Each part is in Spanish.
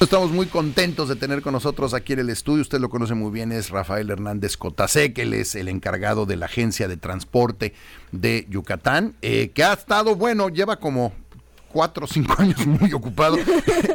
Estamos muy contentos de tener con nosotros aquí en el estudio. Usted lo conoce muy bien, es Rafael Hernández Cotasé, que él es el encargado de la agencia de transporte de Yucatán, eh, que ha estado, bueno, lleva como cuatro o cinco años muy ocupado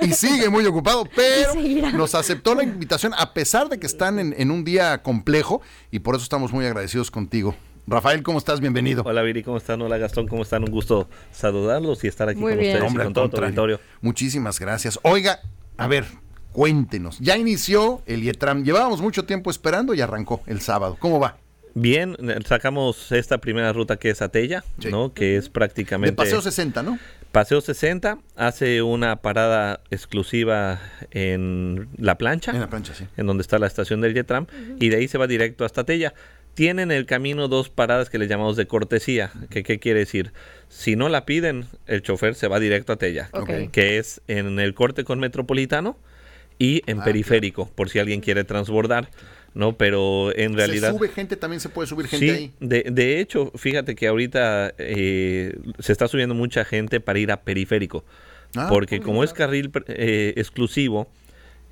y sigue muy ocupado, pero nos aceptó la invitación a pesar de que están en, en, un día complejo y por eso estamos muy agradecidos contigo. Rafael, ¿cómo estás? Bienvenido. Hola Viri, ¿cómo están? Hola Gastón, ¿cómo están? Un gusto saludarlos y estar aquí con ustedes y con todo tu auditorio. Muchísimas gracias. Oiga, a ver, cuéntenos. Ya inició el IETRAM. Llevábamos mucho tiempo esperando y arrancó el sábado. ¿Cómo va? Bien, sacamos esta primera ruta que es Atella, ¿no? Que es prácticamente... De Paseo 60, ¿no? Paseo 60 hace una parada exclusiva en la plancha. En la plancha, sí. En donde está la estación del Yetram. Y de ahí se va directo hasta Atella. Tienen el camino dos paradas que le llamamos de cortesía. ¿Qué quiere decir? Si no la piden, el chofer se va directo a Tella, que es en el corte con Metropolitano y en ah, periférico, por si alguien quiere transbordar. ¿no? Pero en realidad... ¿Se sube gente? ¿También se puede subir gente ahí? De, de hecho, fíjate que ahorita eh, se está subiendo mucha gente para ir a periférico. Ah, porque como es carril eh, exclusivo,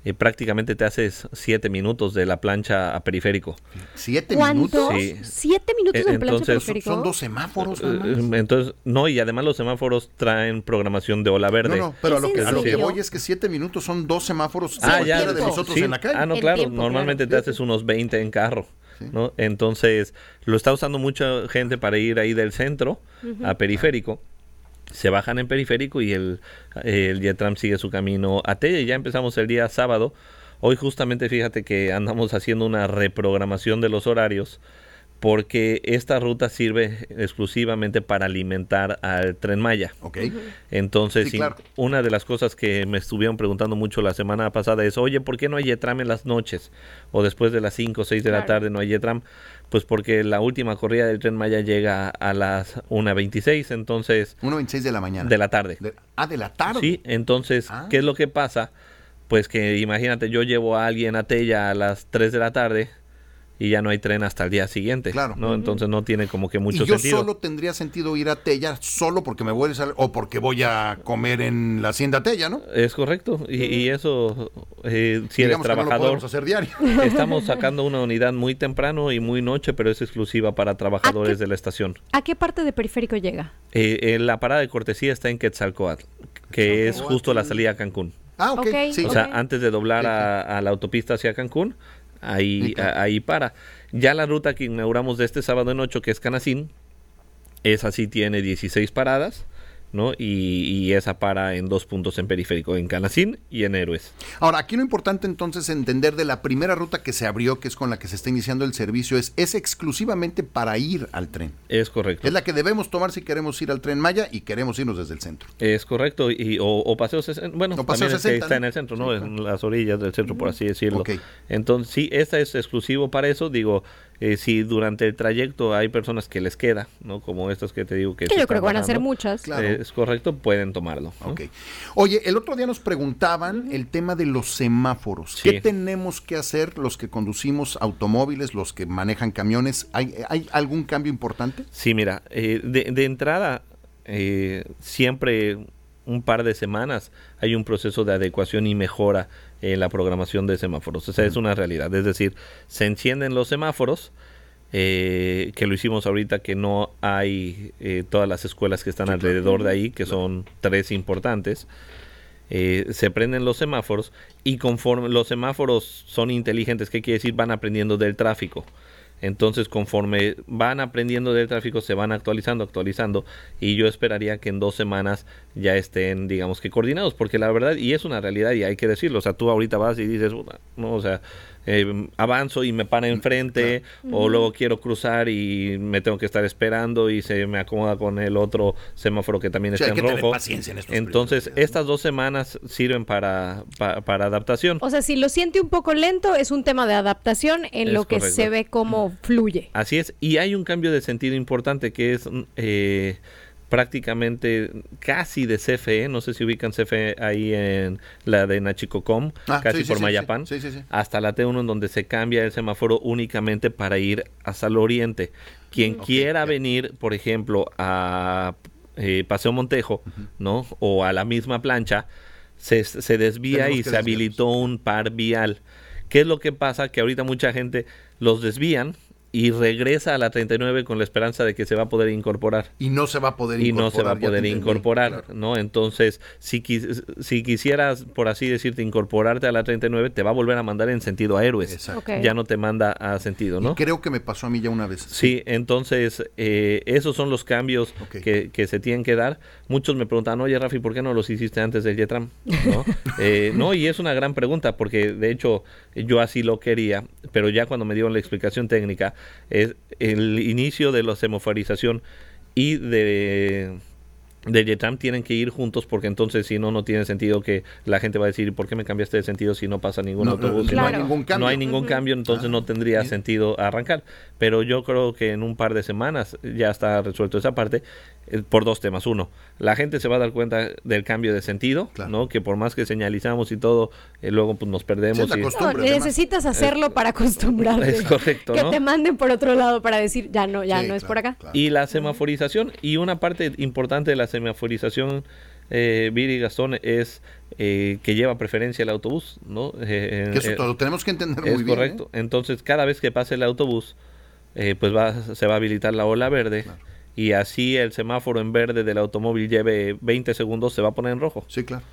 eh, prácticamente te haces siete minutos de la plancha a periférico. ¿Siete minutos? Sí. ¿Siete minutos de plancha a periférico? Son dos semáforos. Eh, entonces, no, y además los semáforos traen programación de ola verde. No, no, pero a lo, que, a lo que voy es que siete minutos son dos semáforos ah, ya, de nosotros en la calle. Ah, no, claro, normalmente te haces unos 20 en carro. ¿no? Entonces, lo está usando mucha gente para ir ahí del centro a periférico se bajan en periférico y el, el Yetram sigue su camino a Tella. Ya empezamos el día sábado. Hoy justamente fíjate que andamos haciendo una reprogramación de los horarios porque esta ruta sirve exclusivamente para alimentar al tren Maya. Ok. Entonces, una de las cosas que me estuvieron preguntando mucho la semana pasada es, oye, ¿por qué no hay Yetram en las noches? O después de las 5 o 6 de la tarde no hay Yetram. Pues porque la última corrida del tren Maya llega a las 1.26, entonces... 1.26 de la mañana. De la tarde. ah, de la tarde. Sí, entonces, ah. ¿qué es lo que pasa? Pues que imagínate, yo llevo a alguien a Tella a las 3 de la tarde y ya no hay tren hasta el día siguiente. Claro. ¿no? Entonces no tiene como que mucho y yo sentido. solo tendría sentido ir a Tella solo porque me voy a salir, o porque voy a comer en la hacienda Tella, ¿no? Es correcto. Y, eso, eh, si eres trabajador. No hacer diario. Estamos sacando una unidad muy temprano y muy noche, pero es exclusiva para trabajadores de la estación. ¿A qué parte de periférico llega? Eh, la parada de cortesía está en Quetzalcoatl, que es justo la salida a Cancún. Ah, ok. Sí. O sea, antes de doblar a, la autopista hacia Cancún, ahí, ahí para. Ya la ruta que inauguramos de este sábado en 8, que es Canacín, esa sí tiene 16 paradas ¿no? Y, esa para en dos puntos en periférico, en Canacín y en Héroes. Ahora, aquí lo importante entonces entender de la primera ruta que se abrió, que es con la que se está iniciando el servicio, es, es exclusivamente para ir al tren. Es correcto. Es la que debemos tomar si queremos ir al tren Maya y queremos irnos desde el centro. Es correcto, y, o, Paseo 60, bueno, paseo está en el centro, ¿no? En las orillas del centro, por así decirlo. Entonces, sí, esta es exclusivo para eso, digo, eh, si durante el trayecto hay personas que les queda, ¿no? Como estas que te digo que... Que yo creo que van a ser muchas. Eh, es correcto, pueden tomarlo. Oye, el otro día nos preguntaban el tema de los semáforos. ¿Qué tenemos que hacer los que conducimos automóviles, los que manejan camiones? ¿Hay, hay algún cambio importante? Sí, mira, eh, de, de, entrada, siempre un par de semanas hay un proceso de adecuación y mejora en la programación de semáforos. Esa es una realidad. Es decir, se encienden los semáforos, eh, que lo hicimos ahorita, que no hay eh, todas las escuelas que están alrededor de ahí, que son tres importantes. Eh, se prenden los semáforos y conforme los semáforos son inteligentes, ¿qué quiere decir? Van aprendiendo del tráfico. Entonces, conforme van aprendiendo del tráfico, se van actualizando, actualizando, y yo esperaría que en dos semanas ya estén, digamos que coordinados, porque la verdad, y es una realidad, y hay que decirlo, o sea, tú ahorita vas y dices, no, o sea, eh, avanzo y me para enfrente o luego quiero cruzar y me tengo que estar esperando y se me acomoda con el otro semáforo que también está en rojo. Entonces, estas dos semanas sirven para, para, adaptación. O sea, si lo siente un poco lento, es un tema de adaptación en lo que se ve cómo fluye. Así es, y hay un cambio de sentido importante que es... Eh, prácticamente casi de CFE, no sé si ubican CFE ahí en la de Nachicocom, ah, casi por Mayapán, hasta la T1 en donde se cambia el semáforo únicamente para ir hasta el oriente. Quien quiera venir, por ejemplo, a eh, Paseo Montejo, ¿no? O a la misma plancha, se, se desvía y se habilitó un par vial. ¿Qué es lo que pasa? Que ahorita mucha gente los desvían y regresa a la 39 con la esperanza de que se va a poder incorporar. Y no se va a poder incorporar. Y no se va a poder incorporar, ¿no? Entonces, si, si quisieras, por así decirte, incorporarte a la 39, te va a volver a mandar en sentido a héroes. Ya no te manda a sentido, ¿no? creo que me pasó a mí ya una vez. Sí, entonces, eh, esos son los cambios que, que, se tienen que dar. Muchos me preguntan, oye, Rafi, ¿por qué no los hiciste antes del Yetram? ¿No? Eh, no, y es una gran pregunta, porque de hecho yo así lo quería, pero ya cuando me dieron la explicación técnica, es el inicio de la semaforización y de de Yetram tienen que ir juntos porque entonces si no no tiene sentido que la gente va a decir ¿por qué me cambiaste de sentido si no pasa ningún autobús? No, hay ningún cambio. No hay ningún cambio, entonces no tendría sentido arrancar. Pero yo creo que en un par de semanas ya está resuelto esa parte por dos temas. Uno, la gente se va a dar cuenta del cambio de sentido, ¿no? Que por más que señalizamos y todo, eh, luego pues nos perdemos. necesitas hacerlo para acostumbrarte. Es correcto, Que te manden por otro lado para decir ya no, ya no es por acá. Y la semaforización y una parte importante de la semaforización, eh, Viri Gastón, es eh, que lleva preferencia el autobús, ¿no? Eh, eso lo tenemos que entender muy bien. Es correcto. Entonces, cada vez que pase el autobús, pues va, se va a habilitar la ola verde. Y así el semáforo en verde del automóvil lleve 20 segundos, se va a poner en rojo. Sí, claro.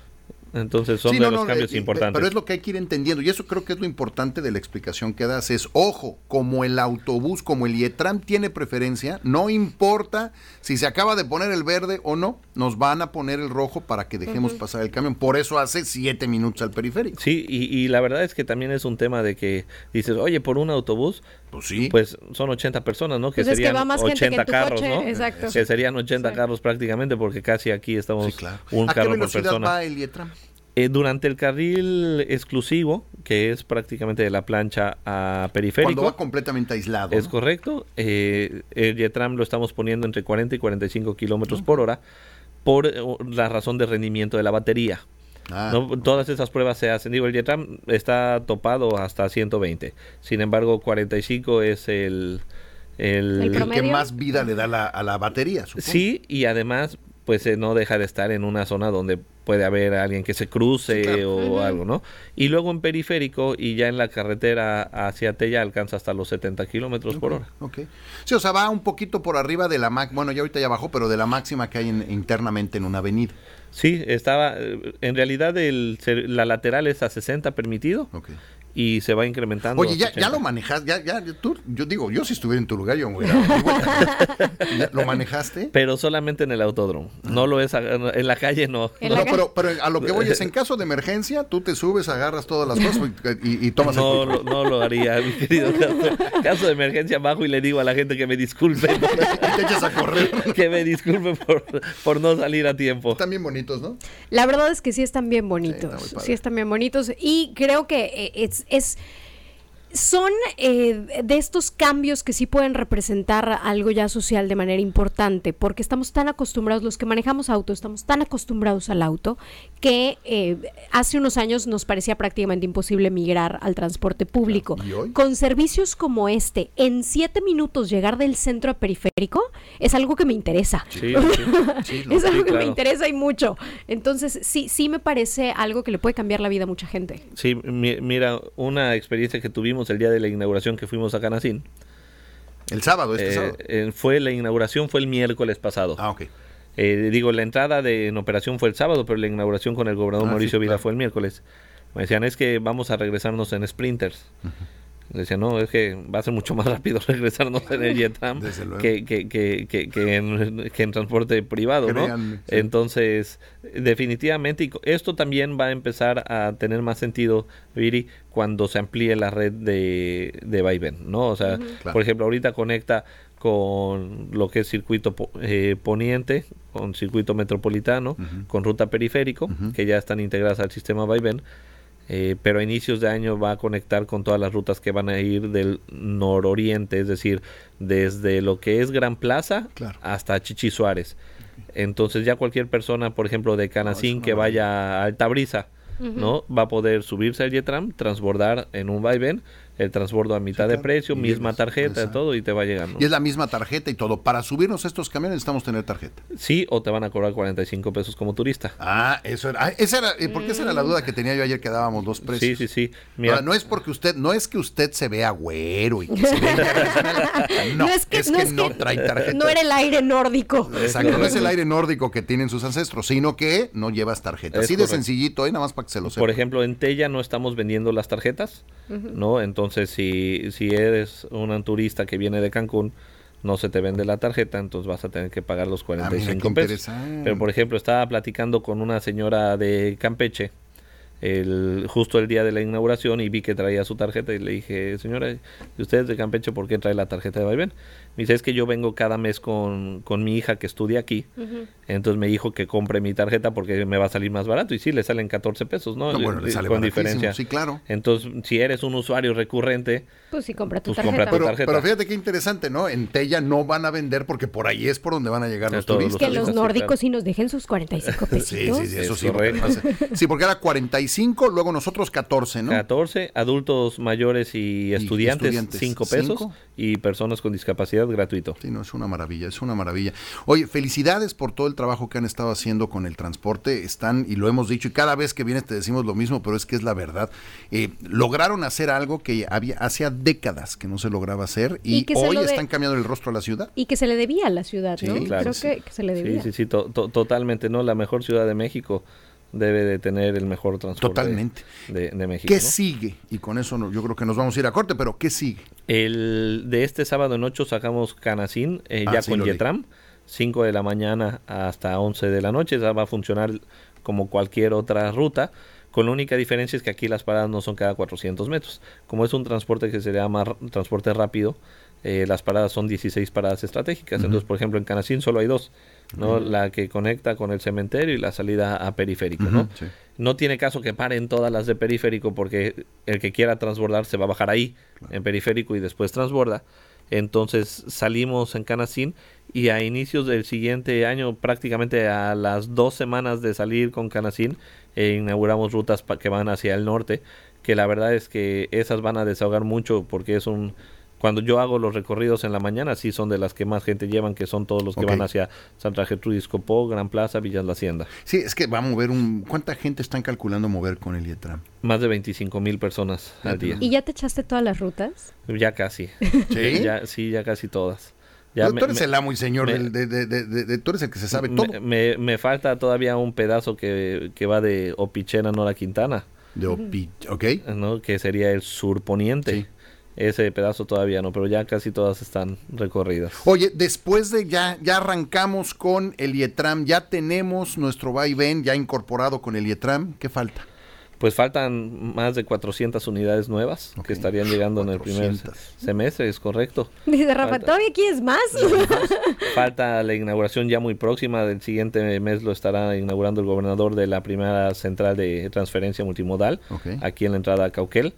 Entonces son de los cambios importantes. Pero es lo que hay que ir entendiendo y eso creo que es lo importante de la explicación que das. Es, ojo, como el autobús, como el IETRAM tiene preferencia, no importa si se acaba de poner el verde o no, nos van a poner el rojo para que dejemos pasar el camión. Por eso hace siete minutos al periférico. Sí, y, la verdad es que también es un tema de que dices, oye, por un autobús, pues sí. Pues son 80 personas, ¿no? Que pues serían 80 carros, ¿no? Exacto. Que serían 80 carros prácticamente porque casi aquí estamos un carro por persona. Va el IETRAM? Eh, durante el carril exclusivo, que es prácticamente de la plancha a periférico. Cuando va completamente aislado. Es correcto. Eh, el Yetram lo estamos poniendo entre 40 y 45 kilómetros por hora por eh, la razón de rendimiento de la batería. Ah, todas esas pruebas se hacen. Digo, el Yetram está topado hasta 120. Sin embargo, 45 es el... El, que más vida le da a la batería. Supongo. Sí, y además pues eh, no deja de estar en una zona donde puede haber alguien que se cruce o algo, ¿no? Y luego en periférico y ya en la carretera hacia Tella alcanza hasta los 70 kilómetros por hora. Ok. Sí, o sea, va un poquito por arriba de la máxima, bueno, ya ahorita ya bajó, pero de la máxima que hay internamente en una avenida. Sí, estaba, eh, en realidad el, la lateral es a 60 permitido. Okay y se va incrementando. Oye, ya, ya lo manejas, ya, ya, tú, yo digo, yo si estuviera en tu lugar, yo ¿Lo manejaste? Pero solamente en el autódromo, no lo es, en la calle no. no, pero, pero a lo que voy es, en caso de emergencia, tú te subes, agarras todas las cosas y, tomas no, el No lo haría, mi querido caso. caso de emergencia, bajo y le digo a la gente que me disculpe. te echas a correr. que me disculpe por, por no salir a tiempo. Están bien bonitos, ¿no? La verdad es que sí están bien bonitos. Sí, están bien bonitos y creo que eh, es es son eh, de estos cambios que sí pueden representar algo ya social de manera importante, porque estamos tan acostumbrados, los que manejamos auto, estamos tan acostumbrados al auto, que eh, hace unos años nos parecía prácticamente imposible migrar al transporte público. Con servicios como este, en siete minutos llegar del centro a periférico, es algo que me interesa. es algo que me interesa y mucho. Entonces, sí, sí me parece algo que le puede cambiar la vida a mucha gente. Sí, mira, una experiencia que tuvimos el día de la inauguración que fuimos a Canacín. El sábado, este sábado. Eh, fue la inauguración fue el miércoles pasado. Ah, ok. Eh, digo, la entrada de, en operación fue el sábado, pero la inauguración con el gobernador ah, Mauricio Vida fue el miércoles. Me decían, es que vamos a regresarnos en sprinters. Decía, no, es que va a ser mucho más rápido regresarnos en el Jetam que, que, que, que, en, transporte privado, ¿no? Entonces, definitivamente, esto también va a empezar a tener más sentido, Viri, cuando se amplíe la red de, de vaivén, ¿no? O sea, por ejemplo, ahorita conecta con lo que es circuito eh, poniente, con circuito metropolitano, con ruta periférico, que ya están integradas al sistema vaivén eh, pero a inicios de año va a conectar con todas las rutas que van a ir del nororiente, es decir, desde lo que es Gran Plaza hasta Chichi Suárez. Entonces ya cualquier persona, por ejemplo, de Canacín que vaya a Altabrisa, ¿no? Va a poder subirse al Yetram, transbordar en un vaivén el transbordo a mitad de precio, misma tarjeta, todo y te va llegando. Y es la misma tarjeta y todo. Para subirnos estos camiones necesitamos tener tarjeta. Sí, o te van a cobrar 45 pesos como turista. Ah, eso era. Ah, esa era porque esa era la duda que tenía yo ayer que dábamos dos precios. Sí, sí, sí. Mira, no, es porque usted, no es que usted se vea güero y que se vea no, es que, no, trae tarjeta. No era el aire nórdico. Exacto, no es el aire nórdico que tienen sus ancestros, sino que no llevas tarjeta. Así de sencillito, y nada más para que se lo sepa. Por ejemplo, en Tella no estamos vendiendo las tarjetas, ¿no? Entonces, si, si eres un turista que viene de Cancún, no se te vende la tarjeta, entonces vas a tener que pagar los 45 ah, pesos. Pero, por ejemplo, estaba platicando con una señora de Campeche, el, justo el día de la inauguración y vi que traía su tarjeta y le dije, señora, ¿y usted es de Campeche por qué trae la tarjeta de vaivén? Me dice, es que yo vengo cada mes con, con mi hija que estudia aquí, entonces me dijo que compre mi tarjeta porque me va a salir más barato y sí, le salen 14 pesos, ¿no? bueno, le sale con diferencia. Sí, claro. Entonces, si eres un usuario recurrente, pues sí, compra tu, pues tarjeta. pero, fíjate qué interesante, ¿no? En Tella no van a vender porque por ahí es por donde van a llegar los turistas. que los nórdicos sí nos dejen sus 45 pesos. sí, sí, sí, eso sí. Sí, porque era 45, luego nosotros 14, ¿no? 14, adultos mayores y estudiantes, 5 pesos y personas con discapacidad gratuito. Sí, no, es una maravilla, es una maravilla. Oye, felicidades por todo el trabajo que han estado haciendo con el transporte. Están, y lo hemos dicho, y cada vez que vienes te decimos lo mismo, pero es que es la verdad. Eh, lograron hacer algo que había hacía décadas que no se lograba hacer y, hoy están cambiando el rostro a la ciudad. Y que se le debía a la ciudad, ¿no? Creo Que, se le debía. Sí, sí, sí, totalmente, ¿no? La mejor ciudad de México debe de tener el mejor transporte Totalmente. De, México. ¿Qué sigue? Y con eso yo creo que nos vamos a ir a corte, pero ¿qué sigue? El de este sábado en 8 sacamos Canacín, eh, ah, ya con Yetram, 5 de la mañana hasta 11 de la noche, ya va a funcionar como cualquier otra ruta. Con la única diferencia es que aquí las paradas no son cada 400 metros. Como es un transporte que se llama transporte rápido, eh, las paradas son 16 paradas estratégicas. Entonces, por ejemplo, en Canacín solo hay dos. ¿no? La que conecta con el cementerio y la salida a periférico, ¿no? No tiene caso que paren todas las de periférico porque el que quiera transbordar se va a bajar ahí, en periférico, y después transborda. Entonces salimos en Canacín y a inicios del siguiente año, prácticamente a las dos semanas de salir con Canacín, eh, inauguramos rutas que van hacia el norte, que la verdad es que esas van a desahogar mucho porque es un cuando yo hago los recorridos en la mañana, sí son de las que más gente llevan, que son todos los que van hacia Santa Gertrudis Copó, Gran Plaza, Villas La Hacienda. Sí, es que va a mover un... ¿Cuánta gente están calculando mover con el IETRAM? Más de 25 mil personas al día. ¿Y ya te echaste todas las rutas? Ya casi. ¿Sí? ya, sí, ya casi todas. Ya tú eres el amo y señor, de, de, de, tú eres el que se sabe todo. Me, me, falta todavía un pedazo que, que va de Opichena, Nora Quintana. De Opi, ok. ¿no? Que sería el surponiente. Sí ese pedazo todavía no, pero ya casi todas están recorridas. Oye, después de ya, ya arrancamos con el IETRAM, ya tenemos nuestro vaivén ya incorporado con el IETRAM, ¿qué falta? Pues faltan más de 400 unidades nuevas que estarían llegando en el primer semestre, es correcto. Dice Rafa, ¿todavía quieres más? Falta la inauguración ya muy próxima, del siguiente mes lo estará inaugurando el gobernador de la primera central de transferencia multimodal, aquí en la entrada a Cauquel.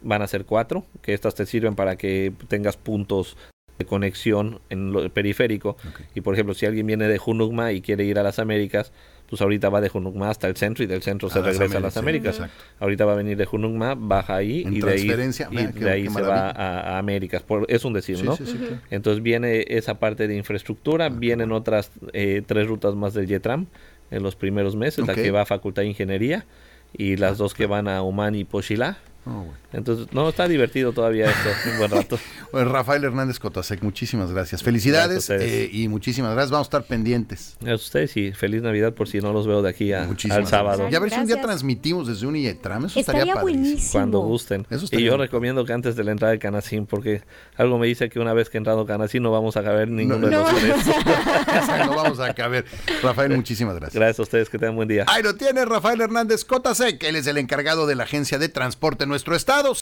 Van a ser cuatro, que estas te sirven para que tengas puntos de conexión en lo periférico. Y por ejemplo, si alguien viene de Junugma y quiere ir a las Américas, pues ahorita va de Junugma hasta el centro y del centro se regresa a las Américas. ahorita va a venir de Junugma, baja ahí y de ahí, de ahí se va a, Américas. Por, es un decir, ¿no? Entonces viene esa parte de infraestructura, vienen otras eh, tres rutas más del YETRAM en los primeros meses, la que va a Facultad de Ingeniería y las dos que van a Oman y Pochilá. Oh, Entonces, no, está divertido todavía esto, un buen rato. bueno, Rafael Hernández Cotasec, muchísimas gracias. Felicidades eh, y muchísimas gracias. Vamos a estar pendientes. A ustedes y feliz Navidad por si no los veo de aquí a, al sábado. Y a ver si un día transmitimos desde un IETRAM, eso estaría, buenísimo. Cuando gusten. y yo recomiendo que antes de la entrada de Canacín, porque algo me dice que una vez que he entrado Canacín no vamos a caber ninguno de los tres. no vamos a caber. Rafael, muchísimas gracias. Gracias a ustedes, que tengan buen día. Ahí lo tiene Rafael Hernández Cotasec, él es el encargado de la agencia de transporte nuestro estados.